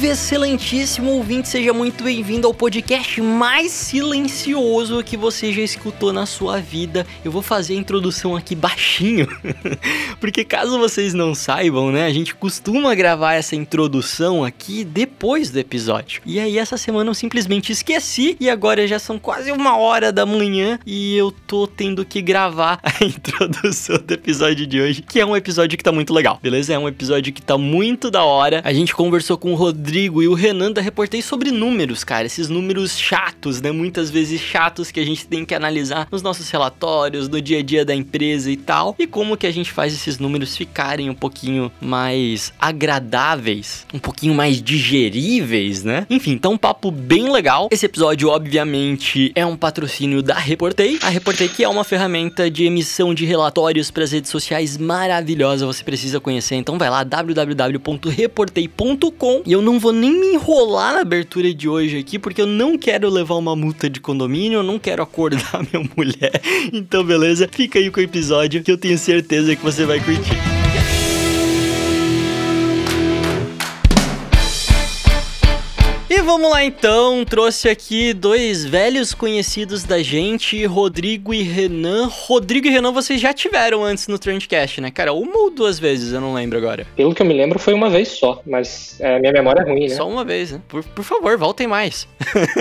Salve, excelentíssimo ouvinte, seja muito bem-vindo ao podcast mais silencioso que você já escutou na sua vida. Eu vou fazer a introdução aqui baixinho, porque caso vocês não saibam, né, a gente costuma gravar essa introdução aqui depois do episódio. E aí essa semana eu simplesmente esqueci e agora já são quase uma hora da manhã e eu tô tendo que gravar a introdução do episódio de hoje, que é um episódio que tá muito legal, beleza? É um episódio que tá muito da hora. A gente conversou com o Rodrigo e o Renan da Reportei sobre números, cara. Esses números chatos, né? Muitas vezes chatos que a gente tem que analisar nos nossos relatórios, no dia a dia da empresa e tal. E como que a gente faz esses números ficarem um pouquinho mais agradáveis, um pouquinho mais digeríveis, né? Enfim, então um papo bem legal. Esse episódio, obviamente, é um patrocínio da Reportei. A Reportei que é uma ferramenta de emissão de relatórios para as redes sociais maravilhosa. Você precisa conhecer. Então vai lá www.reportei.com e eu não vou nem me enrolar na abertura de hoje aqui, porque eu não quero levar uma multa de condomínio, eu não quero acordar minha mulher. Então, beleza? Fica aí com o episódio que eu tenho certeza que você vai curtir. E vamos lá então, trouxe aqui dois velhos conhecidos da gente, Rodrigo e Renan. Rodrigo e Renan vocês já tiveram antes no Trendcast, né, cara? Uma ou duas vezes, eu não lembro agora. Pelo que eu me lembro, foi uma vez só, mas é, minha memória é ruim, né? Só uma vez, né? Por, por favor, voltem mais.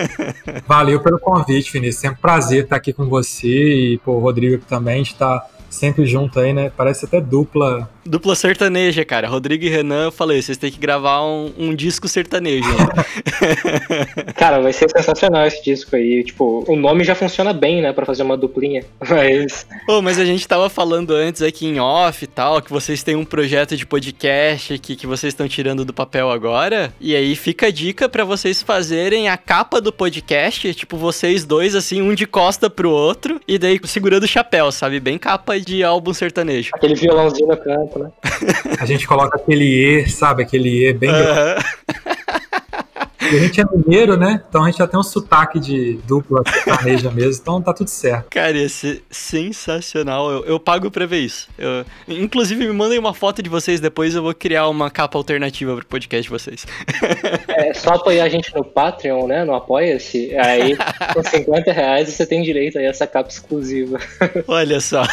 Valeu pelo convite, Vinícius. Sempre um prazer estar aqui com você e pô, o Rodrigo também. A gente tá sempre junto aí, né? Parece até dupla. Dupla sertaneja, cara. Rodrigo e Renan, eu falei, vocês têm que gravar um, um disco sertanejo. Né? cara, vai ser sensacional esse disco aí. Tipo, o nome já funciona bem, né? Pra fazer uma duplinha. Mas. Pô, mas a gente tava falando antes aqui em off e tal, que vocês têm um projeto de podcast que, que vocês estão tirando do papel agora. E aí fica a dica para vocês fazerem a capa do podcast, tipo, vocês dois, assim, um de costa pro outro, e daí segurando o chapéu, sabe? Bem capa de álbum sertanejo. Aquele violãozinho no canto, né? A gente coloca aquele E, sabe? Aquele E bem. Uhum. E a gente é mineiro, né? Então a gente já tem um sotaque de dupla sertaneja mesmo, então tá tudo certo. Cara, ia ser sensacional. Eu, eu pago pra ver isso. Eu, inclusive, me mandem uma foto de vocês depois, eu vou criar uma capa alternativa pro podcast de vocês. É só apoiar a gente no Patreon, né? No Apoia-se. Aí, com 50 reais, você tem direito a essa capa exclusiva. Olha só.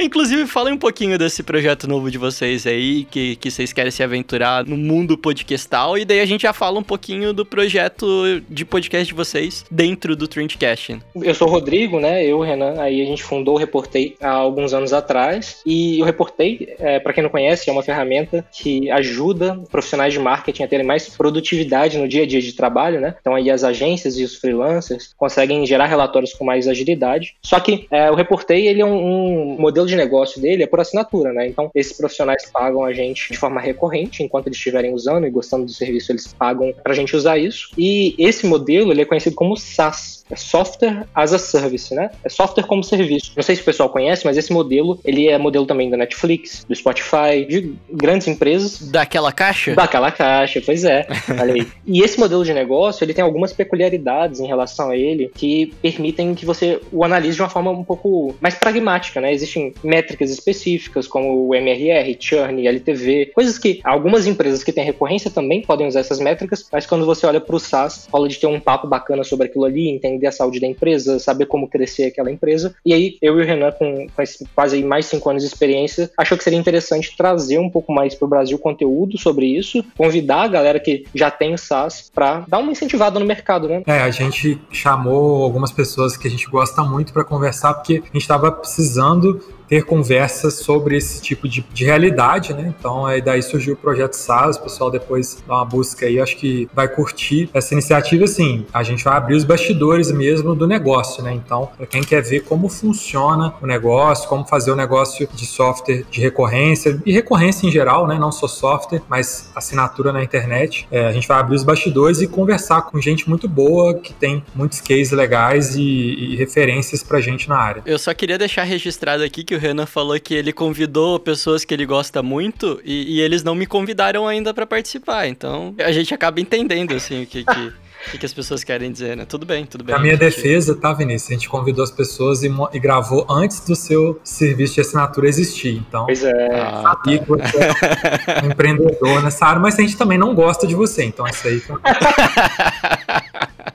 Inclusive, falem um pouquinho desse projeto novo de vocês aí, que, que vocês querem se aventurar no mundo podcastal, e daí a gente já fala um pouquinho do projeto de podcast de vocês dentro do Trendcast. Eu sou o Rodrigo, né? Eu, Renan, aí a gente fundou o Reportei há alguns anos atrás. E o Reportei, é, para quem não conhece, é uma ferramenta que ajuda profissionais de marketing a terem mais produtividade no dia a dia de trabalho, né? Então aí as agências e os freelancers conseguem gerar relatórios com mais agilidade. Só que é, o Reportei, ele é um, um modelo de negócio dele é por assinatura, né? Então esses profissionais pagam a gente de forma recorrente, enquanto eles estiverem usando e gostando do serviço, eles pagam para a gente usar isso. E esse modelo ele é conhecido como SaaS, é Software as a Service, né? É software como serviço. Não sei se o pessoal conhece, mas esse modelo ele é modelo também da Netflix, do Spotify, de grandes empresas. Daquela caixa? Daquela caixa, pois é. Olha aí. E esse modelo de negócio ele tem algumas peculiaridades em relação a ele que permitem que você o analise de uma forma um pouco mais pragmática, né? Existem métricas específicas como o MRR, churn, LTV, coisas que algumas empresas que têm recorrência também podem usar essas métricas, mas quando você olha para o SaaS, rola de ter um papo bacana sobre aquilo ali, entender a saúde da empresa, saber como crescer aquela empresa. E aí, eu e o Renan, com, com quase mais cinco anos de experiência, achou que seria interessante trazer um pouco mais para o Brasil conteúdo sobre isso, convidar a galera que já tem SaaS para dar uma incentivada no mercado, né? É, a gente chamou algumas pessoas que a gente gosta muito para conversar, porque a gente estava precisando ter conversas sobre esse tipo de, de realidade, né? Então aí daí surgiu o projeto SaaS, o pessoal depois dá uma busca aí, acho que vai curtir essa iniciativa, assim, a gente vai abrir os bastidores mesmo do negócio, né? Então, para quem quer ver como funciona o negócio, como fazer o negócio de software de recorrência e recorrência em geral, né? Não só software, mas assinatura na internet. É, a gente vai abrir os bastidores e conversar com gente muito boa que tem muitos cases legais e, e referências pra gente na área. Eu só queria deixar registrado aqui que o Renan falou que ele convidou pessoas que ele gosta muito e, e eles não me convidaram ainda para participar. Então a gente acaba entendendo assim o que, que o que, as pessoas querem dizer, né? Tudo bem, tudo bem. Na minha gente... defesa, tá, Vinícius? A gente convidou as pessoas e, e, gravou antes do seu serviço de assinatura existir. Então, pois é. Ah, sabia tá. que você é um empreendedor nessa área, mas a gente também não gosta de você. Então, isso aí. Tá...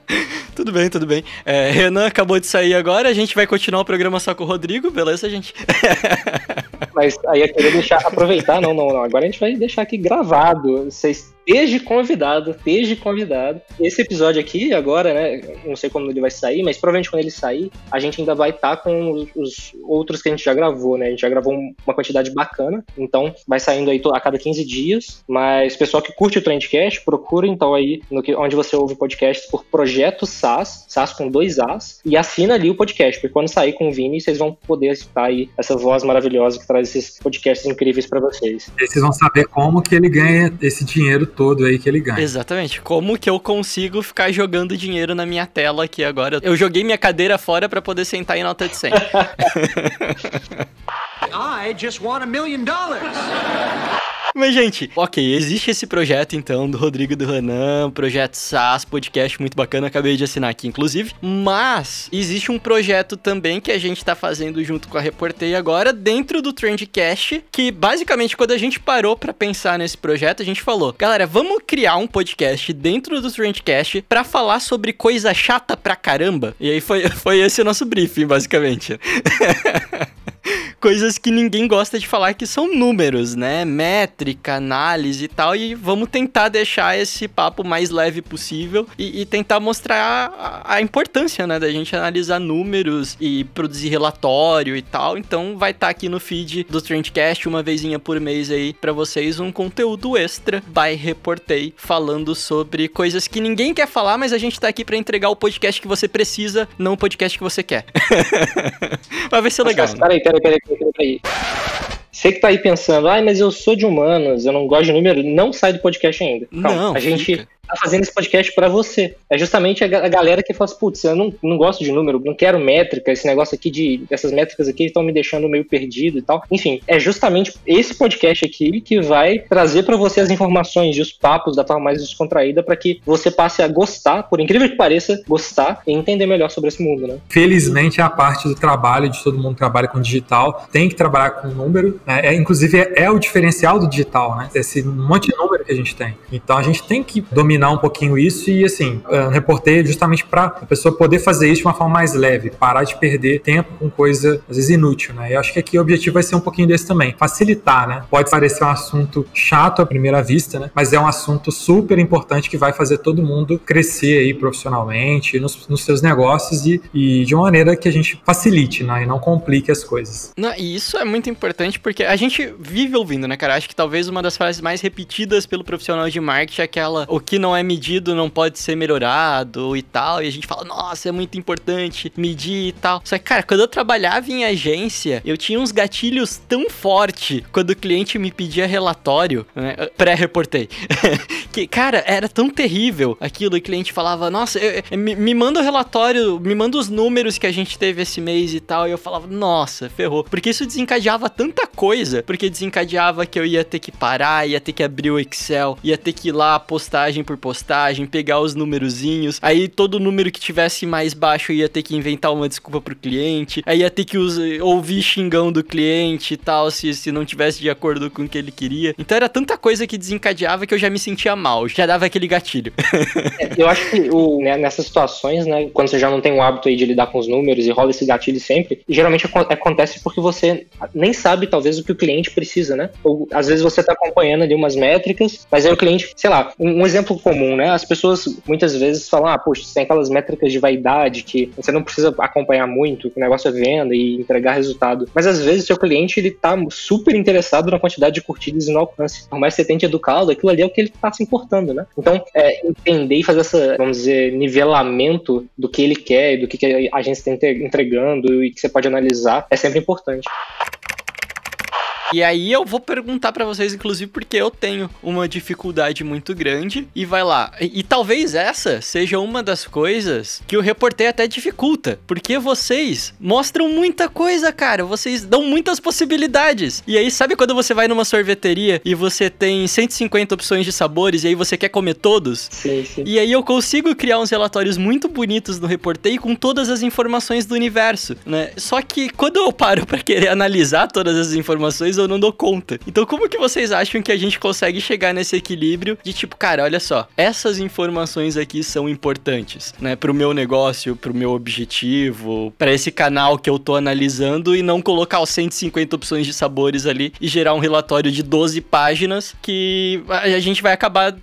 tudo bem, tudo bem. É, Renan acabou de sair agora, a gente vai continuar o programa só com o Rodrigo, beleza, gente? Mas aí eu queria deixar, aproveitar, não, não, não. Agora a gente vai deixar aqui gravado. Vocês Desde convidado, desde convidado. Esse episódio aqui, agora, né? Não sei quando ele vai sair, mas provavelmente quando ele sair, a gente ainda vai estar tá com os, os, outros que a gente já gravou, né? A gente já gravou uma quantidade bacana, então vai saindo aí a cada 15 dias. Mas pessoal que curte o Trendcast, procura então aí no que, onde você ouve podcasts por Projeto SAS, SAS com dois As, e assina ali o podcast, porque quando sair com o Vini, vocês vão poder escutar aí essa voz maravilhosa que traz esses podcasts incríveis para vocês. E vocês vão saber como que ele ganha esse dinheiro todo aí que ele ganha. Exatamente. Como que eu consigo ficar jogando dinheiro na minha tela aqui agora? Eu joguei minha cadeira fora para poder sentar em nota de 100. I just want a million dollars. Mas, gente, ok, existe esse projeto, então, do Rodrigo e do Renan, projeto SaaS, podcast muito bacana, acabei de assinar aqui, inclusive. Mas, existe um projeto também que a gente tá fazendo junto com a Reportei agora, dentro do Trendcast, que, basicamente, quando a gente parou para pensar nesse projeto, a gente falou, galera, vamos criar um podcast dentro do Trendcast para falar sobre coisa chata pra caramba. E aí foi, foi esse o nosso briefing, basicamente. coisas que ninguém gosta de falar que são números, né? Métrica, análise e tal. E vamos tentar deixar esse papo mais leve possível e, e tentar mostrar a, a, importância, né? Da gente analisar números e produzir relatório e tal. Então vai estar tá aqui no feed do Trendcast uma vezinha por mês aí para vocês um conteúdo extra by Reportei falando sobre coisas que ninguém quer falar, mas a gente tá aqui para entregar o podcast que você precisa, não o podcast que você quer. vai ser legal. Mas, peraí, peraí, peraí, peraí. Você que tá aí pensando, ai, mas eu sou de humanos, eu não gosto de número, não sai do podcast ainda. Calma, não, a gente fica tá fazendo esse podcast para você. É justamente a, galera que fala assim, putz, eu não, não gosto de número, não quero métrica, esse negócio aqui de. Essas métricas aqui estão me deixando meio perdido e tal. Enfim, é justamente esse podcast aqui que vai trazer para você as informações e os papos da forma mais descontraída para que você passe a gostar, por incrível que pareça, gostar e entender melhor sobre esse mundo, né? Felizmente a parte do trabalho de todo mundo que trabalha com digital, tem que trabalhar com número, né? É, inclusive é, é o diferencial do digital, né? Esse monte de número que a gente tem. Então a gente tem que dominar dominar um pouquinho isso e, assim, eu reportei justamente para a pessoa poder fazer isso de uma forma mais leve, parar de perder tempo com coisa, às vezes, inútil, né? Eu acho que aqui o objetivo vai ser um pouquinho desse também, facilitar, né? Pode parecer um assunto chato à primeira vista, né? Mas é um assunto super importante que vai fazer todo mundo crescer aí profissionalmente, nos, nos seus negócios e, e, de uma maneira que a gente facilite, né? E não complique as coisas. Não, e isso é muito importante porque a gente vive ouvindo, né, cara? Acho que talvez uma das frases mais repetidas pelo profissional de marketing é aquela: o que não não é medido não pode ser melhorado e tal. E a gente fala, nossa, é muito importante medir e tal. Só que, cara, quando eu trabalhava em agência, eu tinha uns gatilhos tão forte quando o cliente me pedia relatório, né? Pré-reportei. que, cara, era tão terrível aquilo. O cliente falava, nossa, eu, eu, me, me manda o relatório, me manda os números que a gente teve esse mês e tal. E eu falava, nossa, ferrou. Porque isso desencadeava tanta coisa. Porque desencadeava que eu ia ter que parar, ia ter que abrir o Excel, ia ter que ir lá postagem por por postagem, pegar os numerozinhos. Aí todo número que tivesse mais baixo ia ter que inventar uma desculpa pro cliente. Aí ia ter que ouvir xingão do cliente e tal, se, se não tivesse de acordo com o que ele queria. Então era tanta coisa que desencadeava que eu já me sentia mal, já dava aquele gatilho. é, eu acho que o, né, nessas situações, né, quando você já não tem o hábito aí de lidar com os números e rola esse gatilho sempre, geralmente acontece porque você nem sabe talvez o que o cliente precisa, né? Ou às vezes você tá acompanhando ali umas métricas, mas aí o cliente, sei lá, um exemplo comum, né? As pessoas muitas vezes falam, ah, poxa, tem aquelas métricas de vaidade que você não precisa acompanhar muito, que o negócio é venda e entregar resultado. Mas às vezes seu cliente ele tá super interessado na quantidade de curtidas e no alcance. Por mais que você tente educá-lo, aquilo ali é o que ele tá se importando, né? Então, é, entender e fazer essa, vamos dizer, nivelamento do que ele quer, do que a agência está entregando e que você pode analisar é sempre importante. E aí eu vou perguntar para vocês, inclusive, porque eu tenho uma dificuldade muito grande. E vai lá. E, e, talvez essa seja uma das coisas que o reporter até dificulta. Porque vocês mostram muita coisa, cara. Vocês dão muitas possibilidades. E aí, sabe quando você vai numa sorveteria e você tem 150 opções de sabores e aí você quer comer todos? Sim, sim. E aí eu consigo criar uns relatórios muito bonitos no reporter com todas as informações do universo, né? Só que quando eu paro para querer analisar todas as informações, eu não dou conta. Então, como que vocês acham que a gente consegue chegar nesse equilíbrio de tipo, cara, olha só, essas informações aqui são importantes, né, pro meu negócio, pro meu objetivo, para esse canal que eu tô analisando e não colocar os 150 opções de sabores ali e gerar um relatório de 12 páginas que a gente vai acabar,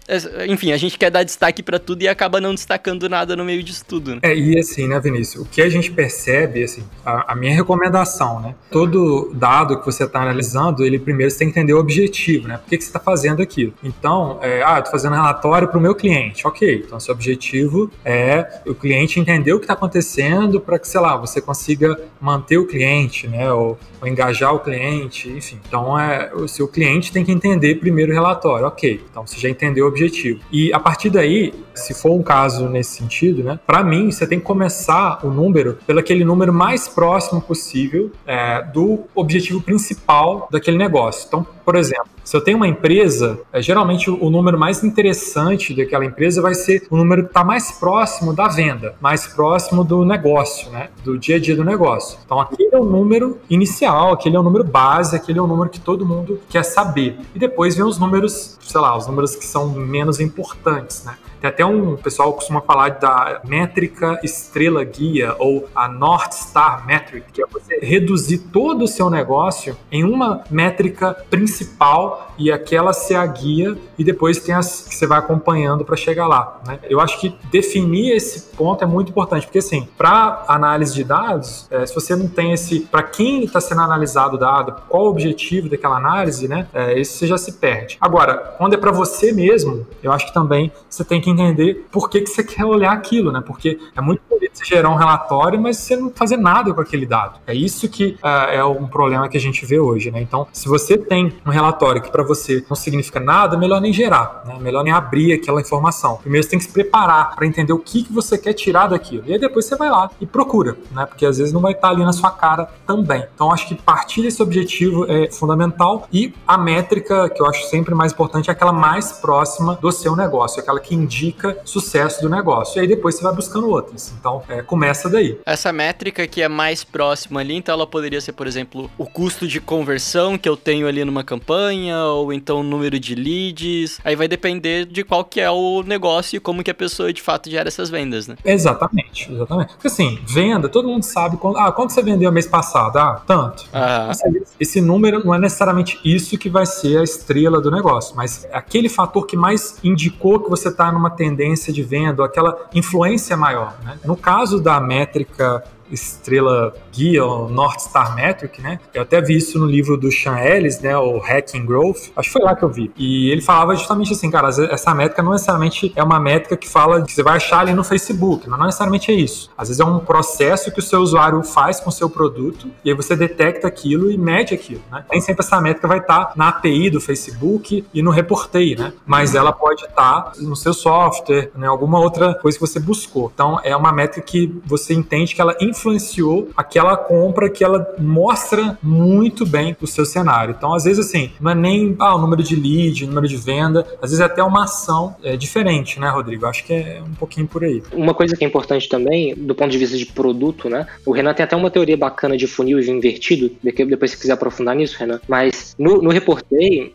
enfim, a gente quer dar destaque para tudo e acaba não destacando nada no meio disso tudo. Né? É, e assim, né, Vinícius, o que a gente percebe, assim, a, a minha recomendação, né, todo dado que você tá analisando ele primeiro você tem que entender o objetivo, né? Por que, que você está fazendo aquilo? Então, é, ah, estou fazendo relatório para o meu cliente. Ok, então seu objetivo é o cliente entender o que está acontecendo para que, sei lá, você consiga manter o cliente, né? Ou, ou, engajar o cliente, enfim. Então, é, o seu cliente tem que entender primeiro o relatório. Ok, então você já entendeu o objetivo. E a partir daí, se for um caso nesse sentido, né? Para mim, você tem que começar o número pelo aquele número mais próximo possível é, do objetivo principal daquele negócio. Então, por exemplo, se eu tenho uma empresa, é, geralmente o número mais interessante daquela empresa vai ser o número que está mais próximo da venda, mais próximo do negócio, né? do dia a dia do negócio. Então, aquele é o número inicial, aquele é o número base, aquele é o número que todo mundo quer saber. E depois vem os números, sei lá, os números que são menos importantes, né? Tem até um pessoal costuma falar da métrica estrela guia ou a North Star Metric, que é você reduzir todo o seu negócio em uma métrica principal e aquela ser a guia e depois tem as que você vai acompanhando para chegar lá. Né? Eu acho que definir esse ponto é muito importante, porque assim, para análise de dados, é, se você não tem esse, para quem está sendo analisado o dado, qual o objetivo daquela análise, né? É, isso você já se perde. Agora, quando é para você mesmo, eu acho que também você tem que entender por que, que você quer olhar aquilo, né? Porque é muito bonito você gerar um relatório, mas você não fazer nada com aquele dado. É isso que uh, é um problema que a gente vê hoje, né? Então, se você tem um relatório que para você não significa nada, melhor nem gerar, né? Melhor nem abrir aquela informação. Primeiro você tem que se preparar para entender o que, que você quer tirar daquilo. E aí depois você vai lá e procura, né? Porque às vezes não vai estar ali na sua cara também. Então, acho que partir desse objetivo é fundamental e a métrica que eu acho sempre mais importante é aquela mais próxima do seu negócio, aquela que indica sucesso do negócio. E aí depois você vai buscando outras. Então, é, começa daí. Essa métrica que é mais próxima ali, então ela poderia ser, por exemplo, o custo de conversão que eu tenho ali numa campanha, ou então o número de leads. Aí vai depender de qual que é o negócio e como que a pessoa de fato gera essas vendas, né? Exatamente, exatamente. Porque assim, venda, todo mundo sabe quando, ah, quanto você vendeu mês passado? Ah, tanto. Ah. Esse número não é necessariamente isso que vai ser a estrela do negócio, mas é aquele fator que mais indicou que você está numa tendência de venda, aquela influência maior. Né? No caso da métrica estrela guia, o North Star Metric, né? Eu até vi isso no livro do Sean Ellis, né? O Hacking Growth. Acho que foi lá que eu vi. E ele falava justamente assim, cara, essa métrica não necessariamente é uma métrica que fala que você vai achar ali no Facebook, mas não necessariamente é isso. Às vezes é um processo que o seu usuário faz com o seu produto e aí você detecta aquilo e mede aquilo, né? Nem sempre essa métrica vai estar na API do Facebook e no Reportei, né? Mas ela pode estar no seu software, né? Alguma outra coisa que você buscou. Então é uma métrica que você entende que ela influenciou aquela compra que ela mostra muito bem o seu cenário. Então, às vezes, assim, não é nem ah, o número de lead, o número de venda, às vezes é até uma ação é, diferente, né, Rodrigo? Acho que é um pouquinho por aí. Uma coisa que é importante também, do ponto de vista de produto, né? O Renan tem até uma teoria bacana de funil invertido, depois se quiser aprofundar nisso, Renan. Mas no, no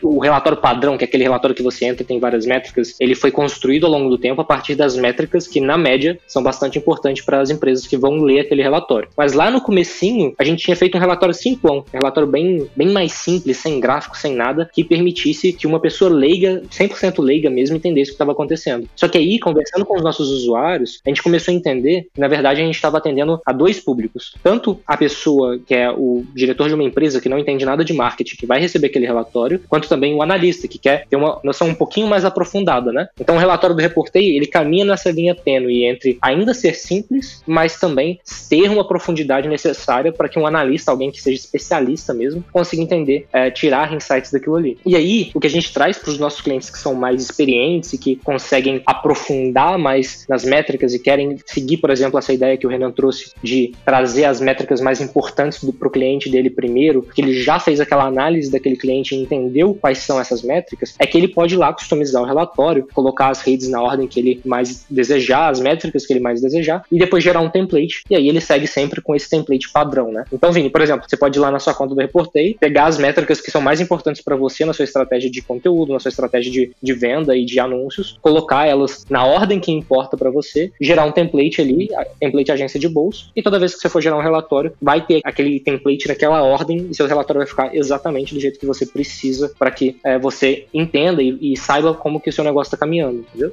o relatório padrão, que é aquele relatório que você entra e tem várias métricas, ele foi construído ao longo do tempo a partir das métricas que, na média, são bastante importantes para as empresas que vão ler aquele relatório. Mas lá no comecinho, a gente tinha feito um relatório simplão, um relatório bem, bem mais simples, sem gráfico, sem nada, que permitisse que uma pessoa leiga, 100% leiga mesmo, entendesse o que estava acontecendo. Só que aí, conversando com os nossos usuários, a gente começou a entender que, na verdade, a gente estava atendendo a dois públicos. Tanto a pessoa que é o diretor de uma empresa que não entende nada de marketing, que vai receber aquele relatório, quanto também o analista, que quer ter uma noção um pouquinho mais aprofundada, né? Então, o relatório do Reportei, ele caminha nessa linha tênue entre ainda ser simples, mas também ter uma profundidade necessária para que um analista, alguém que seja especialista mesmo, consiga entender, é, tirar insights daquilo ali. E aí, o que a gente traz para os nossos clientes que são mais experientes e que conseguem aprofundar mais nas métricas e querem seguir, por exemplo, essa ideia que o Renan trouxe de trazer as métricas mais importantes para o cliente dele primeiro, que ele já fez aquela análise daquele cliente e entendeu quais são essas métricas, é que ele pode ir lá customizar o relatório, colocar as redes na ordem que ele mais desejar, as métricas que ele mais desejar, e depois gerar um template. E aí ele segue sempre com esse template padrão, né? Então, Vini, por exemplo, você pode ir lá na sua conta do Reportei, pegar as métricas que são mais importantes para você na sua estratégia de conteúdo, na sua estratégia de, de venda e de anúncios, colocar elas na ordem que importa para você, gerar um template ali, template agência de bolso, e toda vez que você for gerar um relatório, vai ter aquele template naquela ordem e seu relatório vai ficar exatamente do jeito que você precisa para que é, você entenda e, e saiba como que o seu negócio está caminhando, entendeu?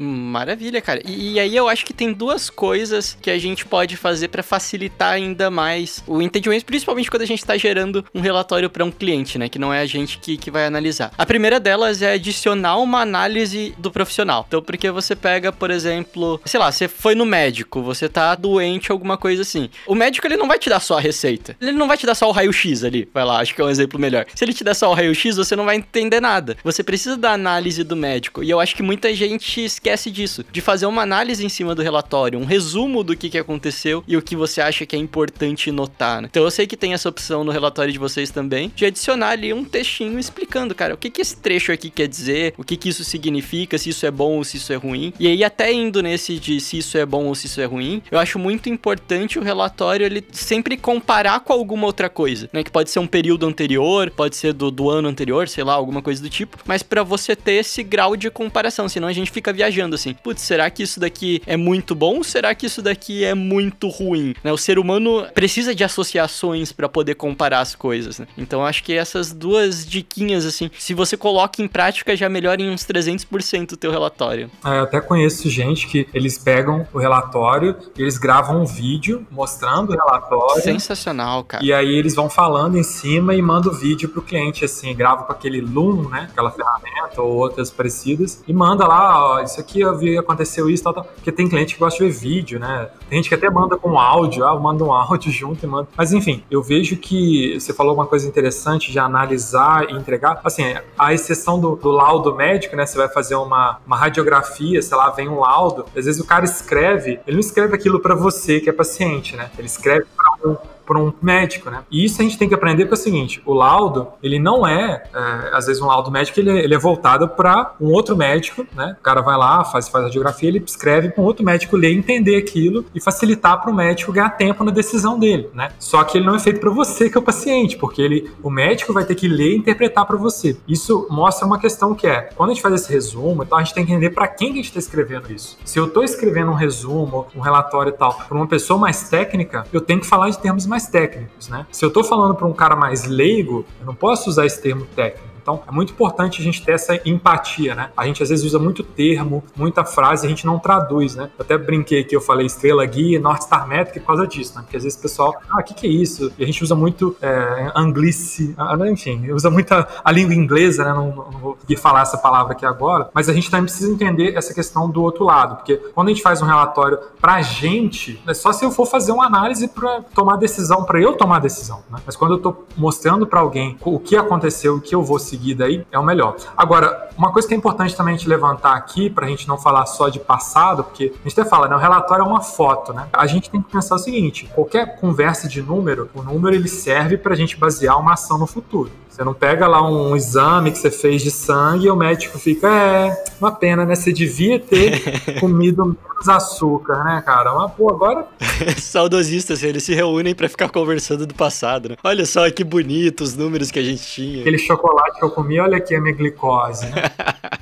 Maravilha, cara. E, e, aí eu acho que tem duas coisas que a gente pode fazer para facilitar ainda mais o entendimento, principalmente quando a gente está gerando um relatório para um cliente, né? Que não é a gente que, que vai analisar. A primeira delas é adicionar uma análise do profissional. Então, porque você pega, por exemplo, sei lá, você foi no médico, você tá doente, alguma coisa assim. O médico, ele não vai te dar só a receita. Ele não vai te dar só o raio-x ali. Vai lá, acho que é um exemplo melhor. Se ele te der só o raio-x, você não vai entender nada. Você precisa da análise do médico. E eu acho que muita gente esquece esquece disso, de fazer uma análise em cima do relatório, um resumo do que, que aconteceu e o que você acha que é importante notar. Né? Então eu sei que tem essa opção no relatório de vocês também, de adicionar ali um textinho explicando, cara, o que, que esse trecho aqui quer dizer, o que, que isso significa, se isso é bom ou se isso é ruim. E aí, até indo nesse de se isso é bom ou se isso é ruim, eu acho muito importante o relatório ele sempre comparar com alguma outra coisa, né? Que pode ser um período anterior, pode ser do, do ano anterior, sei lá, alguma coisa do tipo, mas para você ter esse grau de comparação, senão a gente fica viajando viajando assim, putz, será que isso daqui é muito bom? Ou será que isso daqui é muito ruim? Né? O ser humano precisa de associações para poder comparar as coisas, né? Então acho que essas duas diquinhas, assim, se você coloca em prática, já melhora em uns 300% o teu relatório. É, eu até conheço gente que eles pegam o relatório, eles gravam um vídeo mostrando o relatório. Sensacional, cara. E aí eles vão falando em cima e mandam o vídeo pro cliente, assim, grava com aquele Loom, né? Aquela ferramenta ou outras parecidas, e manda lá, ó, isso aqui aqui eu vi, aconteceu isso, tal, tal. Porque tem cliente que gosta de ver vídeo, né? Tem gente que até manda com áudio, ah, manda um áudio junto e manda. Mas enfim, eu vejo que você falou uma coisa interessante de analisar e entregar. Assim, a exceção do, do laudo médico, né? Você vai fazer uma, uma radiografia, sei lá, vem um laudo. Às vezes o cara escreve, ele não escreve aquilo para você que é paciente, né? Ele escreve para um para um médico, né? E isso a gente tem que aprender porque é o seguinte, o laudo, ele não é, é às vezes um laudo médico, ele, é, ele é voltado para um outro médico, né? O cara vai lá, faz, faz a radiografia, ele escreve para um outro médico ler, entender aquilo e facilitar para o médico ganhar tempo na decisão dele, né? Só que ele não é feito para você que é o paciente, porque ele, o médico vai ter que ler e interpretar para você. Isso mostra uma questão que é, quando a gente faz esse resumo, então a gente tem que entender para quem que a gente está escrevendo isso. Se eu estou escrevendo um resumo, um relatório e tal, para uma pessoa mais técnica, eu tenho que falar de termos mais mais técnicos, né? Se eu estou falando para um cara mais leigo, eu não posso usar esse termo técnico. Então, é muito importante a gente ter essa empatia, né? A gente às vezes usa muito termo, muita frase, a gente não traduz, né? Eu até brinquei que eu falei estrela guia, North Star Metric por causa disso, né? Porque às vezes o pessoal, ah, o que, que é isso? E a gente usa muito é, anglice, ah, enfim, usa muita a língua inglesa, né? Não, não vou falar essa palavra aqui agora, mas a gente também precisa entender essa questão do outro lado, porque quando a gente faz um relatório pra gente, é só se eu for fazer uma análise para tomar decisão, para eu tomar decisão, né? Mas quando eu tô mostrando para alguém o que aconteceu, o que eu vou seguir, seguida aí, é o melhor. Agora, uma coisa que é importante também a gente levantar aqui, para a gente não falar só de passado, porque a gente até fala, né, o relatório é uma foto, né? A gente tem que pensar o seguinte, qualquer conversa de número, o número ele serve para a gente basear uma ação no futuro. Você não pega lá um exame que você fez de sangue e o médico fica, é, uma pena, né? Você devia ter comido menos açúcar, né, cara? Mas, pô, agora. Saudosistas, eles se reúnem para ficar conversando do passado, né? Olha só que bonito os números que a gente tinha. Aquele chocolate que eu comi, olha aqui a minha glicose, né?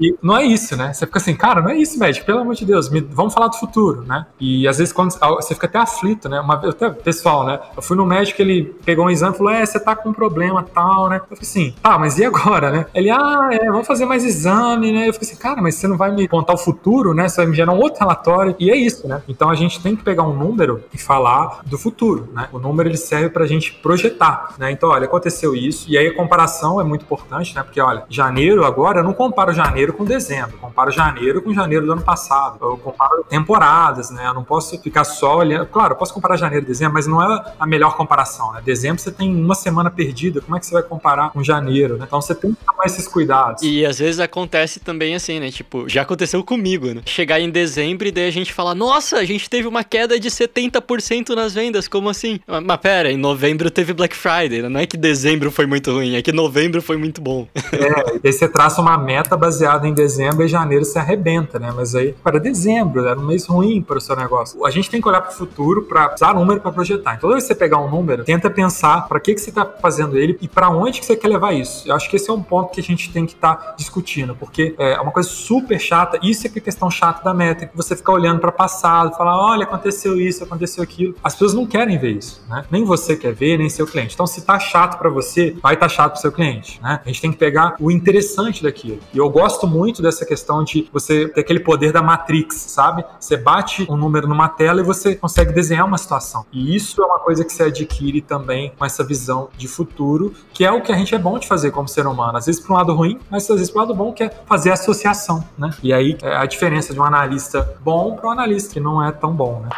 E não é isso, né? Você fica assim, cara, não é isso, médico, pelo amor de Deus, me, vamos falar do futuro, né? E às vezes quando você fica até aflito, né? Uma, até, pessoal, né? Eu fui no médico, ele pegou um exame e falou: É, você tá com um problema tal, né? Eu falei assim, tá, mas e agora, né? Ele, ah, é, vamos fazer mais exame, né? Eu falei assim, cara, mas você não vai me contar o futuro, né? Você vai me gerar um outro relatório. E é isso, né? Então a gente tem que pegar um número e falar do futuro, né? O número ele serve pra gente projetar, né? Então, olha, aconteceu isso, e aí a comparação é muito importante, né? Porque, olha, janeiro agora, eu não comparo janeiro com dezembro, comparo janeiro com janeiro do ano passado, eu comparo temporadas, né? Eu não posso ficar só olhando. Claro, eu posso comparar janeiro e dezembro, mas não é a melhor comparação, né? Dezembro você tem uma semana perdida, como é que você vai comparar com janeiro, né? Então você tem que tomar esses cuidados. E às vezes acontece também assim, né? Tipo, já aconteceu comigo, né? Chegar em dezembro e daí a gente fala, nossa, a gente teve uma queda de 70% nas vendas, como assim? Mas, mas pera, em novembro teve Black Friday, né? não é que dezembro foi muito ruim, é que novembro foi muito bom. É, e aí você traça uma meta baseada em dezembro e janeiro se arrebenta, né? Mas aí, para dezembro, era um mês ruim para o seu negócio. A gente tem que olhar para o futuro para usar número para projetar. Então, toda vez que você pegar um número, tenta pensar para que, que você está fazendo ele e para onde que você quer levar isso. Eu acho que esse é um ponto que a gente tem que estar tá discutindo, porque é uma coisa super chata. Isso é que é questão chata da métrica. Você ficar olhando para passado, falar, olha, aconteceu isso, aconteceu aquilo. As pessoas não querem ver isso, né? Nem você quer ver, nem seu cliente. Então, se tá chato para você, vai estar tá chato para seu cliente, né? A gente tem que pegar o interessante daquilo. E eu gosto muito dessa questão de você ter aquele poder da Matrix, sabe? Você bate um número numa tela e você consegue desenhar uma situação. E isso é uma coisa que você adquire também com essa visão de futuro, que é o que a gente é bom de fazer como ser humano. Às vezes para um lado ruim, mas às vezes para um lado bom, que é fazer associação, né? E aí é a diferença de um analista bom para um analista que não é tão bom, né?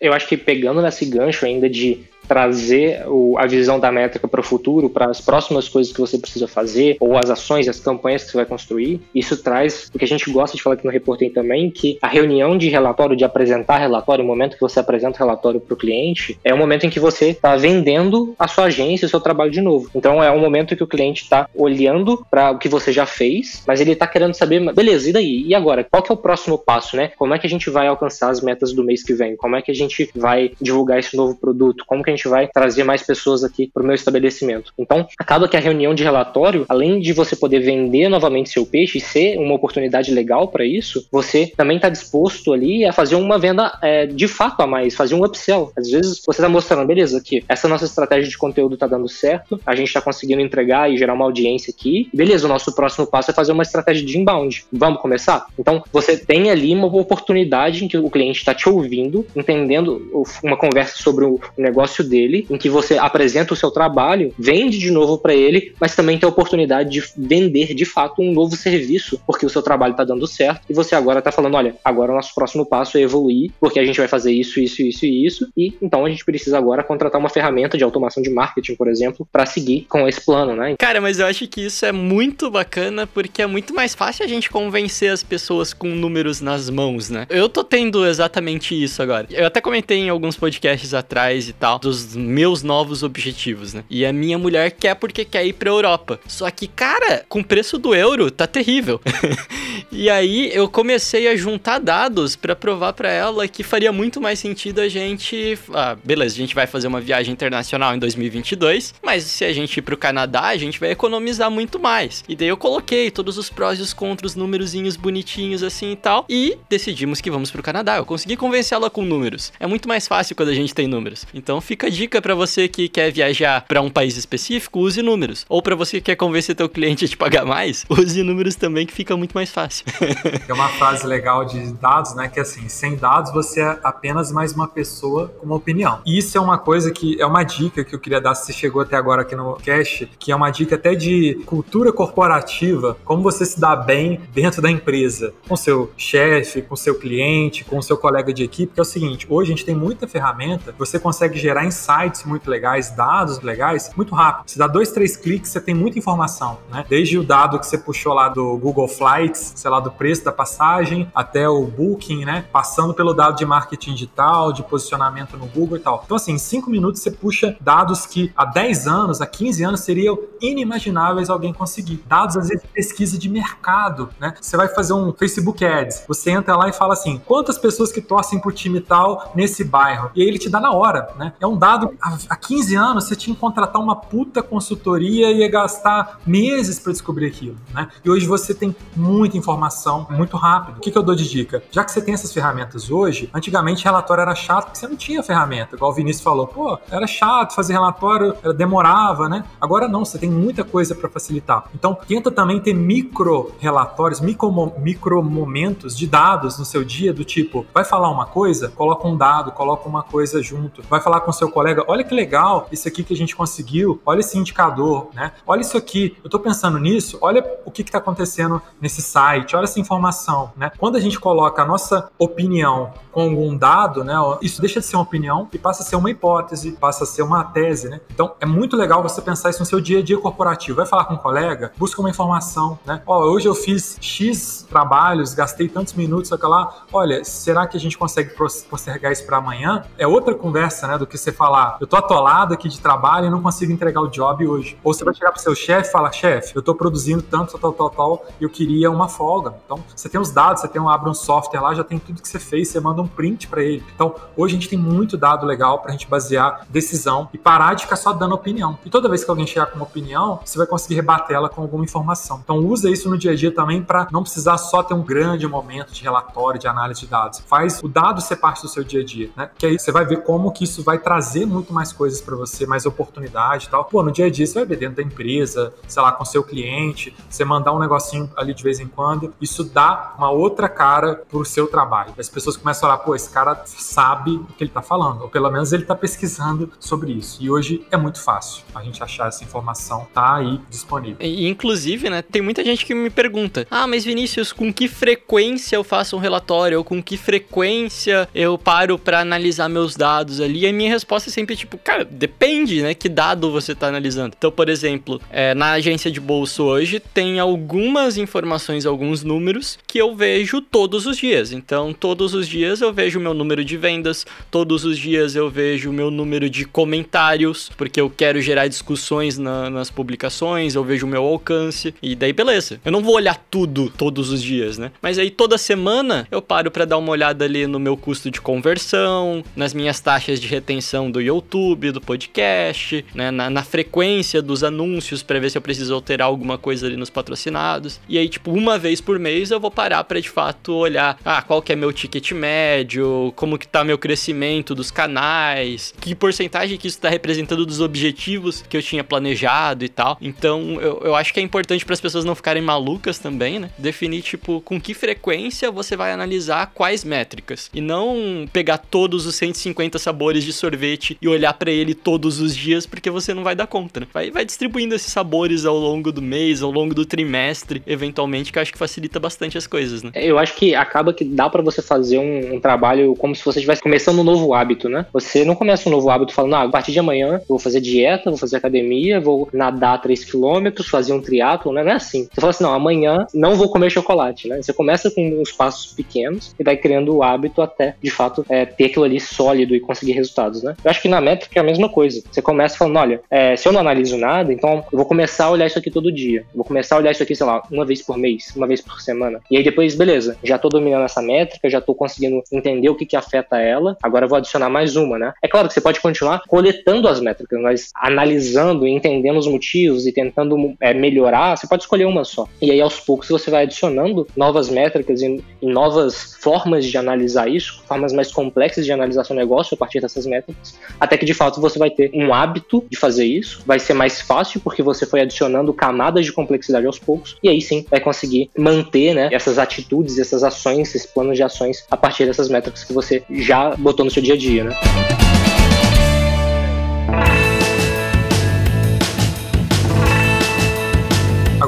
Eu acho que pegando nesse gancho ainda de trazer o, a visão da métrica para o futuro, para as próximas coisas que você precisa fazer, ou as ações, as campanhas que você vai construir. Isso traz o que a gente gosta de falar aqui no Reporting também, que a reunião de relatório, de apresentar relatório, o momento que você apresenta o relatório para o cliente, é o momento em que você está vendendo a sua agência, o seu trabalho de novo. Então é um momento que o cliente está olhando para o que você já fez, mas ele está querendo saber, beleza, e daí? E agora? Qual que é o próximo passo, né? Como é que a gente vai alcançar as metas do mês que vem? Como é que a gente vai divulgar esse novo produto? Como que a gente gente vai trazer mais pessoas aqui para o meu estabelecimento. Então, acaba que a reunião de relatório, além de você poder vender novamente seu peixe e ser uma oportunidade legal para isso, você também está disposto ali a fazer uma venda é, de fato a mais, fazer um upsell. Às vezes você está mostrando, beleza, que essa nossa estratégia de conteúdo está dando certo, a gente está conseguindo entregar e gerar uma audiência aqui, beleza, o nosso próximo passo é fazer uma estratégia de inbound. Vamos começar? Então, você tem ali uma oportunidade em que o cliente está te ouvindo, entendendo uma conversa sobre o negócio dele, em que você apresenta o seu trabalho, vende de novo para ele, mas também tem a oportunidade de vender de fato um novo serviço, porque o seu trabalho está dando certo e você agora está falando, olha, agora o nosso próximo passo é evoluir, porque a gente vai fazer isso, isso, isso e isso, e então a gente precisa agora contratar uma ferramenta de automação de marketing, por exemplo, para seguir com esse plano, né? Cara, mas eu acho que isso é muito bacana porque é muito mais fácil a gente convencer as pessoas com números nas mãos, né? Eu tô tendo exatamente isso agora. Eu até comentei em alguns podcasts atrás e tal, dos meus novos objetivos, né? E a minha mulher quer porque quer ir pra Europa. Só que, cara, com o preço do euro, tá terrível. e aí eu comecei a juntar dados para provar para ela que faria muito mais sentido a gente. Ah, beleza, a gente vai fazer uma viagem internacional em 2022, mas se a gente ir pro Canadá, a gente vai economizar muito mais. E daí eu coloquei todos os prós e os contras, númerozinhos bonitinhos assim e tal, e decidimos que vamos pro Canadá. Eu consegui convencê-la com números. É muito mais fácil quando a gente tem números. Então fica dica para você que quer viajar para um país específico, use números. Ou para você que quer convencer teu cliente a te pagar mais, use números também que fica muito mais fácil. Tem uma frase legal de dados, né, que é assim, sem dados você é apenas mais uma pessoa com uma opinião. Isso é uma coisa que é uma dica que eu queria dar se você chegou até agora aqui no cast, que é uma dica até de cultura corporativa, como você se dá bem dentro da empresa, com seu chefe, com seu cliente, com seu colega de equipe, que é o seguinte, hoje a gente tem muita ferramenta, você consegue gerar insights insights muito legais, dados legais, muito rápido. Você dá dois, três cliques, você tem muita informação, né? Desde o dado que você puxou lá do Google Flights, sei lá, do preço da passagem, até o Booking, né? Passando pelo dado de marketing digital, de posicionamento no Google e tal. Então, assim, em cinco minutos você puxa dados que há 10 anos, há 15 anos seriam inimagináveis alguém conseguir. Dados, às vezes, de pesquisa de mercado, né? Você vai fazer um Facebook Ads, você entra lá e fala assim, quantas pessoas que torcem pro time tal nesse bairro? E aí ele te dá na hora, né? É um dado, há 15 anos você tinha que contratar uma puta consultoria e ia gastar meses para descobrir aquilo, né? E hoje você tem muita informação muito rápido. O que, que eu dou de dica? Já que você tem essas ferramentas hoje, antigamente relatório era chato porque você não tinha ferramenta. Igual o Vinícius falou, pô, era chato fazer relatório, demorava, né? Agora não, você tem muita coisa para facilitar. Então, tenta também ter micro relatórios, micro, micro momentos de dados no seu dia, do tipo, vai falar uma coisa, coloca um dado, coloca uma coisa junto. Vai falar com seu colega, olha que legal isso aqui que a gente conseguiu, olha esse indicador, né? Olha isso aqui, eu tô pensando nisso, olha o que está acontecendo nesse site, olha essa informação, né? Quando a gente coloca a nossa opinião com algum dado, né? Isso deixa de ser uma opinião e passa a ser uma hipótese, passa a ser uma tese, né? Então é muito legal você pensar isso no seu dia a dia corporativo. Vai falar com um colega, busca uma informação, né? Ó, oh, hoje eu fiz X trabalhos, gastei tantos minutos, lá. Olha, será que a gente consegue postergar isso para amanhã? É outra conversa, né? Do que você falar, eu tô atolado aqui de trabalho e não consigo entregar o job hoje. Ou você vai chegar pro seu chefe e falar, chefe, eu tô produzindo tanto, tal, tal, tal, e eu queria uma folga. Então, você tem os dados, você tem um, abre um software lá, já tem tudo que você fez, você manda um print para ele. Então, hoje a gente tem muito dado legal para a gente basear decisão e parar de ficar só dando opinião. E toda vez que alguém chegar com uma opinião, você vai conseguir rebater ela com alguma informação. Então, usa isso no dia a dia também para não precisar só ter um grande momento de relatório, de análise de dados. Faz o dado ser parte do seu dia a dia, né? Que aí você vai ver como que isso vai trazer muito mais coisas para você, mais oportunidade e tal. Pô, no dia a dia você vai ver dentro da empresa, sei lá, com seu cliente, você mandar um negocinho ali de vez em quando, isso dá uma outra cara pro seu trabalho. As pessoas começam a falar, pô, esse cara sabe o que ele tá falando, ou pelo menos ele tá pesquisando sobre isso. E hoje é muito fácil a gente achar essa informação, tá aí disponível. E, inclusive, né, tem muita gente que me pergunta: "Ah, mas Vinícius, com que frequência eu faço um relatório ou com que frequência eu paro para analisar meus dados ali?" E a minha resposta é sempre tipo, cara, depende, né, que dado você tá analisando. Então, por exemplo, é, na agência de bolso hoje tem algumas informações, alguns números que eu vejo todos os dias. Então, todos os dias eu vejo o meu número de vendas, todos os dias eu vejo o meu número de comentários, porque eu quero gerar discussões na, nas publicações, eu vejo o meu alcance, e daí beleza. Eu não vou olhar tudo todos os dias, né? Mas aí toda semana eu paro para dar uma olhada ali no meu custo de conversão, nas minhas taxas de retenção do YouTube, do podcast, né? Na, na frequência dos anúncios para ver se eu preciso alterar alguma coisa ali nos patrocinados. E aí, tipo, uma vez por mês eu vou parar para de fato olhar, ah, qual que é meu ticket médio, como que tá meu crescimento dos canais, que porcentagem que isso tá representando dos objetivos que eu tinha planejado e tal. Então, eu, eu acho que é importante para as pessoas não ficarem malucas também, né? Definir, tipo, com que frequência você vai analisar quais métricas. E não pegar todos os 150 sabores de sorvete e olhar para ele todos os dias, porque você não vai dar conta, né? Vai, vai distribuindo esses sabores ao longo do mês, ao longo do trimestre, eventualmente, que eu acho que facilita bastante as coisas, né? Eu acho que acaba que dá para você fazer um, um, trabalho como se você estivesse começando um novo hábito, né? Você não começa um novo hábito falando, ah, a partir de amanhã eu vou fazer dieta, vou fazer academia, vou nadar 3 km, fazer um triatlo, né? Não é assim. Você fala assim, não, amanhã não vou comer chocolate, né? Você começa com uns passos pequenos e vai criando o hábito até, de fato, é, ter aquilo ali sólido e conseguir resultados, né? Eu acho que na métrica é a mesma coisa. Você começa falando, olha, é, se eu não analiso nada, então eu vou começar a olhar isso aqui todo dia. Eu vou começar a olhar isso aqui, sei lá, uma vez por mês, uma vez por semana. E aí depois, beleza, já tô dominando essa métrica, já tô conseguindo entender o que que afeta ela, agora eu vou adicionar mais uma, né? É claro que você pode continuar coletando as métricas, mas analisando e entendendo os motivos e tentando é, melhorar, você pode escolher uma só. E aí aos poucos você vai adicionando novas métricas e, e novas formas de analisar isso, formas mais complexas de analisar seu negócio a partir dessas métricas, até que de fato você vai ter um hábito de fazer isso, vai ser mais fácil porque você foi adicionando camadas de complexidade aos poucos, e aí sim vai conseguir manter né, essas atitudes, essas ações, esses planos de ações a partir dessas métricas que você já botou no seu dia a dia, né?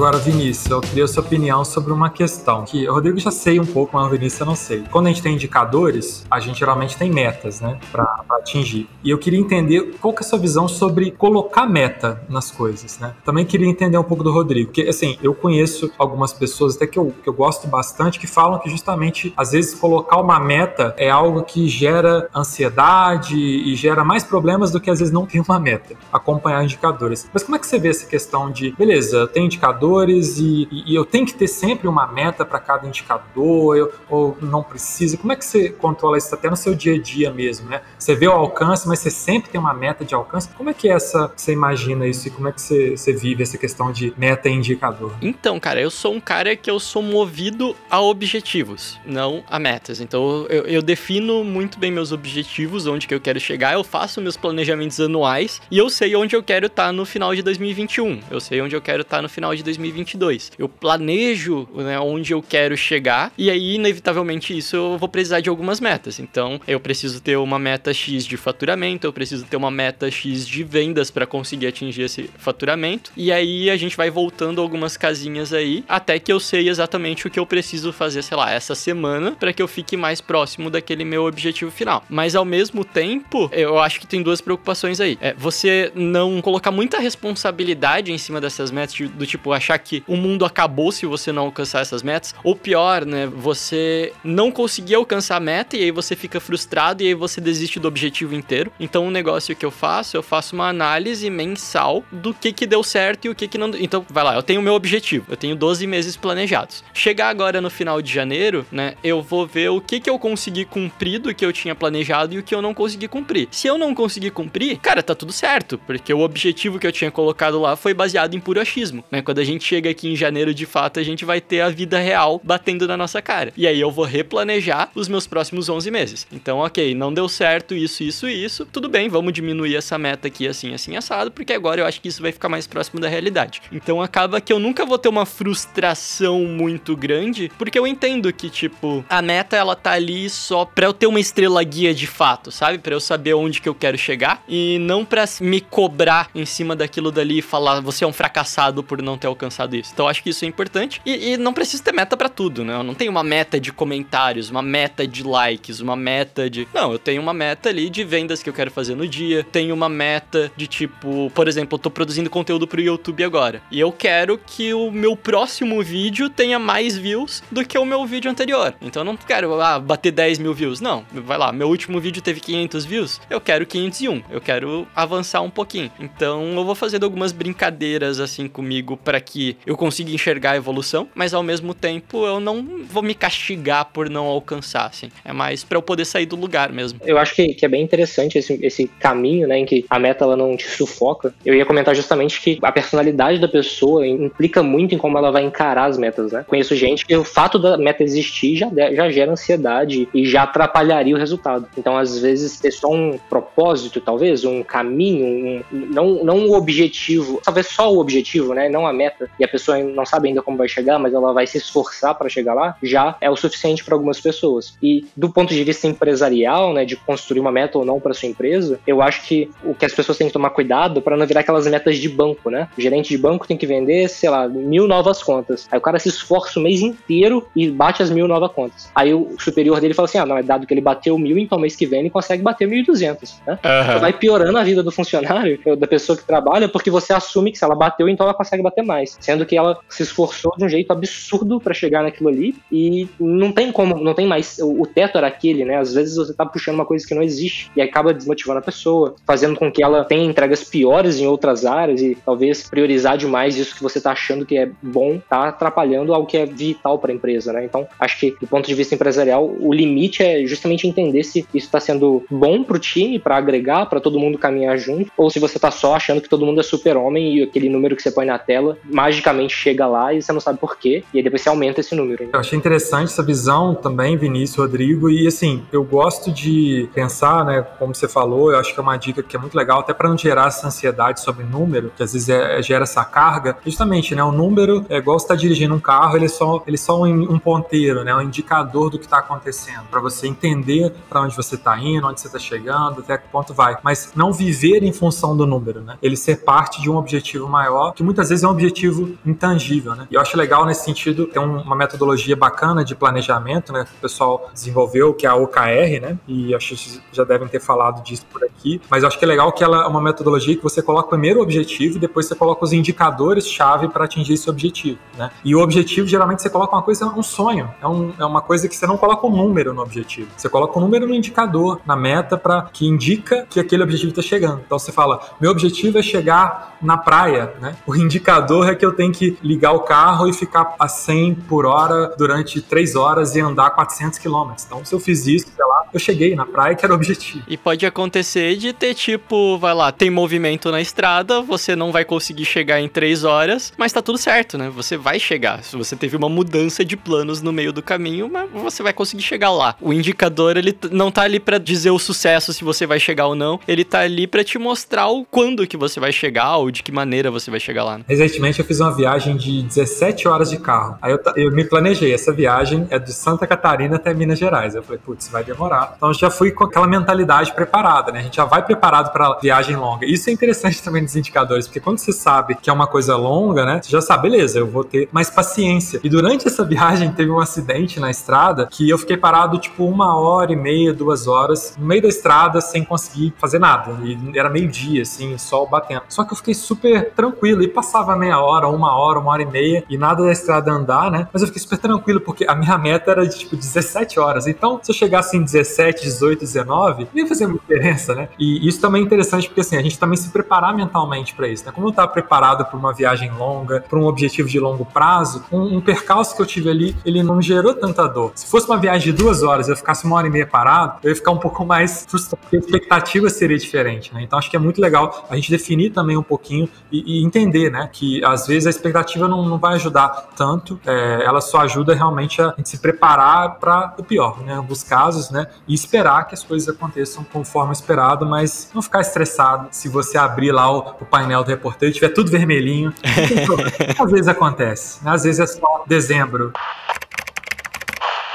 Agora, Vinícius, eu queria a sua opinião sobre uma questão que o Rodrigo já sei um pouco, mas o Vinícius eu não sei. Quando a gente tem indicadores, a gente geralmente tem metas, né, para atingir. E eu queria entender qual que é a sua visão sobre colocar meta nas coisas, né? Também queria entender um pouco do Rodrigo, porque assim, eu conheço algumas pessoas até que eu, que eu gosto bastante que falam que justamente às vezes colocar uma meta é algo que gera ansiedade e gera mais problemas do que às vezes não ter uma meta, acompanhar indicadores. Mas como é que você vê essa questão de, beleza, tem indicador indicadores e, e, eu tenho que ter sempre uma meta para cada indicador, eu, ou não precisa? Como é que você controla isso até no seu dia a dia mesmo, né? Você vê o alcance, mas você sempre tem uma meta de alcance. Como é que é essa, você imagina isso e como é que você, você vive essa questão de meta e indicador? Então, cara, eu sou um cara que eu sou movido a objetivos, não a metas. Então, eu, eu defino muito bem meus objetivos, onde que eu quero chegar, eu faço meus planejamentos anuais e eu sei onde eu quero estar tá no final de 2021. Eu sei onde eu quero estar tá no final de 2022. Eu planejo né, onde eu quero chegar e aí, inevitavelmente, isso eu vou precisar de algumas metas. Então, eu preciso ter uma meta X de faturamento, eu preciso ter uma meta X de vendas para conseguir atingir esse faturamento. E aí a gente vai voltando algumas casinhas aí até que eu sei exatamente o que eu preciso fazer, sei lá, essa semana para que eu fique mais próximo daquele meu objetivo final. Mas ao mesmo tempo, eu acho que tem duas preocupações aí. É você não colocar muita responsabilidade em cima dessas metas, do tipo achar que o mundo acabou se você não alcançar essas metas, ou pior, né, você não conseguir alcançar a meta e aí você fica frustrado e aí você desiste do objetivo inteiro. Então, o negócio que eu faço, eu faço uma análise mensal do que que deu certo e o que que não. Então, vai lá, eu tenho o meu objetivo, eu tenho 12 meses planejados. Chegar agora no final de janeiro, né, eu vou ver o que que eu consegui cumprir do que eu tinha planejado e o que eu não consegui cumprir. Se eu não conseguir cumprir, cara, tá tudo certo, porque o objetivo que eu tinha colocado lá foi baseado em puro achismo, né? Quando a gente chega aqui em janeiro, de fato, a gente vai ter a vida real batendo na nossa cara. E aí eu vou replanejar os meus próximos 11 meses. Então, ok, não deu certo isso, isso, isso. Tudo bem, vamos diminuir essa meta aqui assim, assim, assado, porque agora eu acho que isso vai ficar mais próximo da realidade. Então acaba que eu nunca vou ter uma frustração muito grande, porque eu entendo que, tipo, a meta ela tá ali só pra eu ter uma estrela guia de fato, sabe? Pra eu saber onde que eu quero chegar e não pra me cobrar em cima daquilo dali e falar você é um fracassado por não ter alcançado isso. Então acho que isso é importante e, e não precisa ter meta para tudo, né? Eu não tenho uma meta de comentários, uma meta de likes, uma meta de. Não, eu tenho uma meta ali de vendas que eu quero fazer no dia, tenho uma meta de tipo, por exemplo, eu tô produzindo conteúdo pro YouTube agora e eu quero que o meu próximo vídeo tenha mais views do que o meu vídeo anterior. Então eu não quero ah, bater 10 mil views, não. Vai lá, meu último vídeo teve 500 views, eu quero 501, eu quero avançar um pouquinho. Então eu vou fazendo algumas brincadeiras assim comigo para que eu consiga enxergar a evolução, mas ao mesmo tempo eu não vou me castigar por não alcançar, assim. É mais para eu poder sair do lugar mesmo. Eu acho que, que é bem interessante esse, esse caminho, né, em que a meta ela não te sufoca. Eu ia comentar justamente que a personalidade da pessoa implica muito em como ela vai encarar as metas, né? Conheço gente que o fato da meta existir já, já gera ansiedade e já atrapalharia o resultado. Então, às vezes, ter só um propósito, talvez, um caminho, um, não, não um objetivo, talvez só o objetivo, né, não a meta, e a pessoa não sabe ainda como vai chegar, mas ela vai se esforçar para chegar lá, já é o suficiente para algumas pessoas. E do ponto de vista empresarial, né, de construir uma meta ou não para sua empresa, eu acho que o que as pessoas têm que tomar cuidado para não virar aquelas metas de banco, né? O gerente de banco tem que vender, sei lá, mil novas contas. Aí o cara se esforça o mês inteiro e bate as mil novas contas. Aí o superior dele fala assim: ah, não, é dado que ele bateu mil, então mês que vem ele consegue bater mil e duzentos, né? Uhum. Então vai piorando a vida do funcionário, da pessoa que trabalha, porque você assume que se ela bateu, então ela consegue bater mais. Sendo que ela se esforçou de um jeito absurdo para chegar naquilo ali e não tem como, não tem mais. O, o teto era aquele, né? Às vezes você tá puxando uma coisa que não existe e acaba desmotivando a pessoa, fazendo com que ela tenha entregas piores em outras áreas e talvez priorizar demais isso que você tá achando que é bom, tá atrapalhando algo que é vital para a empresa, né? Então, acho que do ponto de vista empresarial, o limite é justamente entender se isso está sendo bom para o time, para agregar, para todo mundo caminhar junto, ou se você tá só achando que todo mundo é super-homem e aquele número que você põe na tela magicamente chega lá e você não sabe por quê, e aí depois você aumenta esse número. Eu achei interessante essa visão também, Vinícius, Rodrigo, e assim, eu gosto de pensar, né, como você falou, eu acho que é uma dica que é muito legal, até para não gerar essa ansiedade sobre número, que às vezes é, gera essa carga, justamente, né, o número é igual você tá dirigindo um carro, ele é só, ele é só um, um ponteiro, né, um indicador do que está acontecendo, para você entender para onde você está indo, onde você está chegando, até que ponto vai, mas não viver em função do número, né, ele ser parte de um objetivo maior, que muitas vezes é um objetivo intangível, né, e eu acho legal nesse sentido, tem uma metodologia bacana de planejamento, né, que o pessoal desenvolveu, que é a OKR, né, e acho que já devem ter falado disso por aqui, mas eu acho que é legal que ela é uma metodologia que você coloca primeiro o objetivo e depois você coloca os indicadores-chave para atingir esse objetivo, né, e o objetivo, geralmente, você coloca uma coisa, um sonho, é, um, é uma coisa que você não coloca um número no objetivo, você coloca um número no indicador, na meta, para que indica que aquele objetivo está chegando. Então você fala, meu objetivo é chegar na praia, né, o indicador é que eu tenho que ligar o carro e ficar a 100 por hora durante 3 horas e andar 400 quilômetros. Então, se eu fiz isso, sei lá, eu cheguei na praia que era o objetivo. E pode acontecer de ter tipo, vai lá, tem movimento na estrada, você não vai conseguir chegar em 3 horas, mas tá tudo certo, né? Você vai chegar. Se você teve uma mudança de planos no meio do caminho, mas você vai conseguir chegar lá. O indicador, ele não tá ali para dizer o sucesso se você vai chegar ou não, ele tá ali para te mostrar o quando que você vai chegar ou de que maneira você vai chegar lá. Né? Recentemente eu fiz uma viagem de 17 horas de carro. Aí eu, eu me planejei, essa viagem é de Santa Catarina até Minas Gerais. Eu falei, putz, vai demorar. Então já fui com aquela mentalidade preparada, né? A gente já vai preparado para viagem longa. Isso é interessante também nos indicadores, porque quando você sabe que é uma coisa longa, né? Você já sabe, beleza, eu vou ter mais paciência. E durante essa viagem teve um acidente na estrada que eu fiquei parado tipo uma hora e meia, duas horas, no meio da estrada sem conseguir fazer nada. E era meio-dia, assim, sol batendo. Só que eu fiquei super tranquilo e passava meia hora, uma hora, uma hora e meia e nada da estrada andar, né? Mas eu fiquei super tranquilo porque a minha meta era de tipo 17 horas. Então, se eu chegasse em 17, 18, 19, não ia fazer muita diferença, né? E isso também é interessante porque assim, a gente também se preparar mentalmente para isso, né? Como eu estava preparado para uma viagem longa, para um objetivo de longo prazo, um, um percalço que eu tive ali, ele não gerou tanta dor. Se fosse uma viagem de duas horas eu ficasse uma hora e meia parado, eu ia ficar um pouco mais frustrado, porque a expectativa seria diferente, né? Então acho que é muito legal a gente definir também um pouquinho e, e entender, né? Que às vezes a expectativa não, não vai ajudar tanto, é, ela só ajuda realmente a, a gente se preparar para o pior, né? Em alguns casos, né? E esperar que as coisas aconteçam conforme esperado, mas não ficar estressado se você abrir lá o, o painel do reporteiro e tiver tudo vermelhinho. Às vezes acontece, né? Às vezes é só dezembro.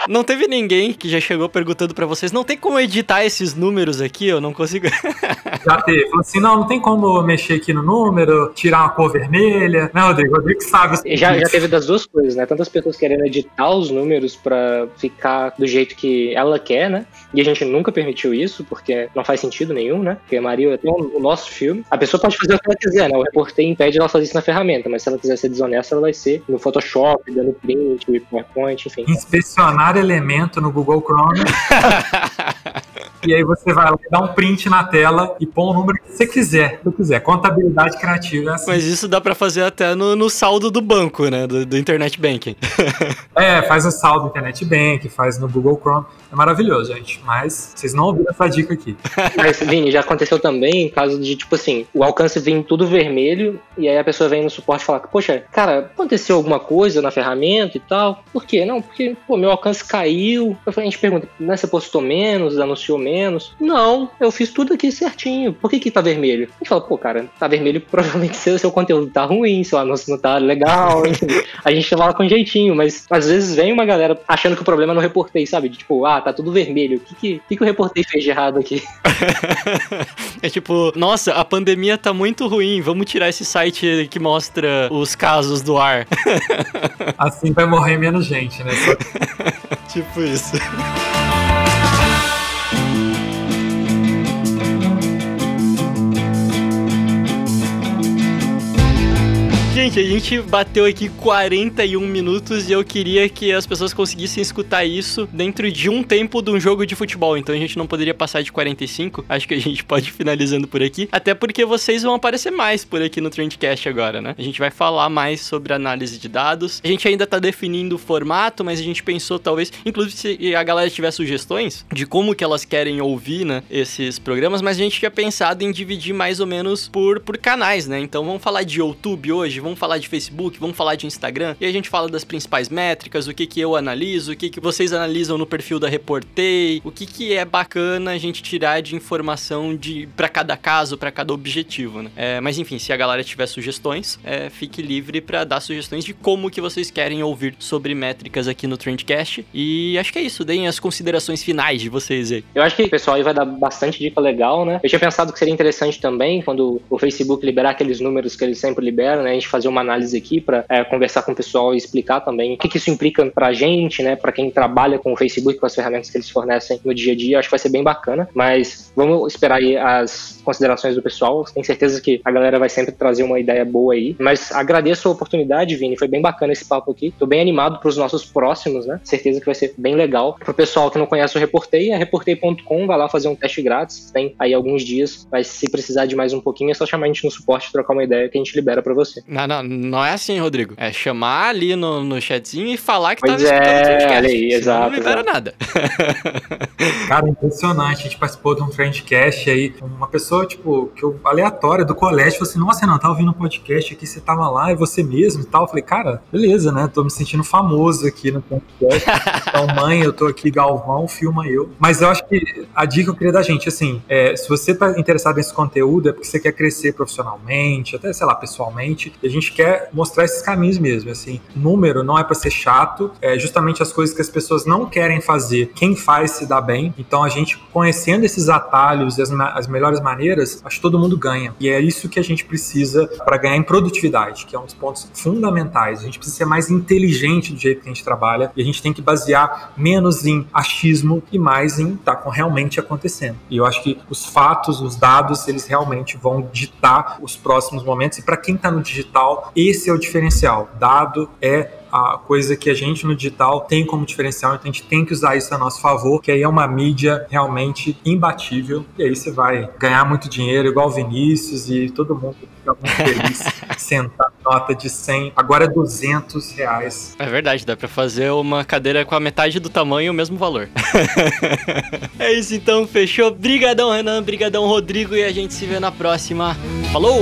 Não teve ninguém que já chegou perguntando para vocês, não tem como editar esses números aqui? Eu não consigo. já teve. Falou assim, não, não tem como mexer aqui no número, tirar uma cor vermelha. Né, Rodrigo? Rodrigo sabe. Já, já teve das duas coisas, né? Tantas pessoas querendo editar os números para ficar do jeito que ela quer, né? E a gente nunca permitiu isso, porque não faz sentido nenhum, né? Porque Maria é até o nosso filme. A pessoa pode fazer o que ela quiser, né? O reporter impede ela fazer isso na ferramenta, mas se ela quiser ser desonesta, ela vai ser no Photoshop, dando print, PowerPoint, enfim. Inspecionar elemento no Google Chrome. e aí você vai lá dar um print na tela e põe o número que você quiser. Se quiser. Contabilidade criativa é assim. Mas isso dá para fazer até no, no, saldo do banco, né? Do, do Internet Banking. é, faz o saldo do Internet Bank, faz no Google Chrome. É maravilhoso, gente. Mas vocês não ouviram essa dica aqui. Mas, Vini, já aconteceu também caso de, tipo assim, o alcance vem tudo vermelho e aí a pessoa vem no suporte e fala: Poxa, cara, aconteceu alguma coisa na ferramenta e tal? Por quê? Não, porque, pô, meu alcance caiu. A gente pergunta: né, você postou menos, anunciou menos? Não, eu fiz tudo aqui certinho. Por que que tá vermelho? A gente fala: pô, cara, tá vermelho provavelmente seu, seu conteúdo tá ruim, seu anúncio não tá legal. A gente fala com jeitinho, mas às vezes vem uma galera achando que o problema no reportei, sabe? De, tipo, ah, tá tudo vermelho. O que, que, que, que o reportei fez de errado aqui? é tipo, nossa, a pandemia tá muito ruim, vamos tirar esse site que mostra os casos do ar. assim vai morrer menos gente, né? tipo isso. Gente, a gente bateu aqui 41 minutos e eu queria que as pessoas conseguissem escutar isso dentro de um tempo de um jogo de futebol. Então a gente não poderia passar de 45. Acho que a gente pode ir finalizando por aqui. Até porque vocês vão aparecer mais por aqui no Trendcast agora, né? A gente vai falar mais sobre análise de dados. A gente ainda tá definindo o formato, mas a gente pensou talvez, inclusive se a galera tiver sugestões de como que elas querem ouvir, né, esses programas, mas a gente tinha pensado em dividir mais ou menos por, por canais, né? Então vamos falar de YouTube hoje, vamos falar de Facebook, vamos falar de Instagram, e a gente fala das principais métricas, o que que eu analiso, o que que vocês analisam no perfil da Reportei, o que que é bacana a gente tirar de informação de para cada caso, para cada objetivo, né? É, mas enfim, se a galera tiver sugestões, é, fique livre para dar sugestões de como que vocês querem ouvir sobre métricas aqui no Trendcast. E acho que é isso, deem as considerações finais de vocês aí. Eu acho que o pessoal aí vai dar bastante dica legal, né? Eu tinha pensado que seria interessante também quando o Facebook liberar aqueles números que eles sempre liberam, né? A gente fazer uma análise aqui para é, conversar com o pessoal e explicar também o que, que isso implica para a gente, né, para quem trabalha com o Facebook, com as ferramentas que eles fornecem no dia a dia. Acho que vai ser bem bacana, mas vamos esperar aí as considerações do pessoal. Tenho certeza que a galera vai sempre trazer uma ideia boa aí. Mas agradeço a oportunidade, Vini. Foi bem bacana esse papo aqui. Tô bem animado para os nossos próximos, né? Certeza que vai ser bem legal. Pro pessoal que não conhece o Reportei, é reportei.com, vai lá fazer um teste grátis. Tem aí alguns dias, mas se precisar de mais um pouquinho, é só chamar a gente no suporte, trocar uma ideia que a gente libera para você. Não, Não, não é assim, Rodrigo. É chamar ali no, no chatzinho e falar que Pois tava escutando é, o Trendcast. olha aí, exato, Não libera exato. nada. Cara, impressionante. A gente participou de um Trendcast aí, uma pessoa, tipo, que eu, aleatória do colégio, falou assim: Nossa, Renan, tava ouvindo um podcast aqui, você tava lá, é você mesmo e tal. Eu falei, cara, beleza, né? Tô me sentindo famoso aqui no podcast. Então, mãe, eu tô aqui, Galvão, filma eu. Mas eu acho que a dica que eu queria dar, gente, assim, é, se você tá interessado nesse conteúdo, é porque você quer crescer profissionalmente, até, sei lá, pessoalmente, e a gente quer mostrar esses caminhos mesmo, assim. Número não é pra ser chato, é justamente as coisas que as pessoas não querem fazer, quem faz se dá bem. Então, a gente conhecendo esses atalhos e as, as melhores maneiras, acho que todo mundo ganha. E é isso que a gente precisa para ganhar em produtividade, que é um dos pontos fundamentais. A gente precisa ser mais inteligente do jeito que a gente trabalha e a gente tem que basear menos em achismo e mais em tá com realmente acontecendo. E eu acho que os fatos, os dados, eles realmente vão ditar os próximos momentos. E para quem está no digital, esse é o diferencial. Dado é a coisa que a gente no digital tem como diferencial, então a gente tem que usar isso a nosso favor, que aí é uma mídia realmente imbatível, e aí você vai ganhar muito dinheiro, igual o Vinícius e todo mundo fica muito feliz, sentar nota de 100, agora é 200 reais. É verdade, dá pra fazer uma cadeira com a metade do tamanho e o mesmo valor. é isso então, fechou. Brigadão, Renan, brigadão, Rodrigo, e a gente se vê na próxima. Falou!